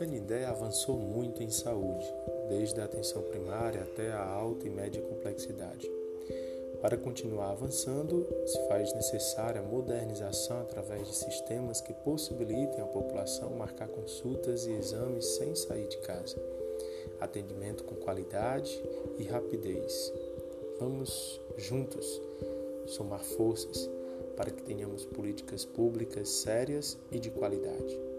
Canidé avançou muito em saúde, desde a atenção primária até a alta e média complexidade. Para continuar avançando, se faz necessária a modernização através de sistemas que possibilitem à população marcar consultas e exames sem sair de casa. Atendimento com qualidade e rapidez. Vamos juntos somar forças para que tenhamos políticas públicas sérias e de qualidade.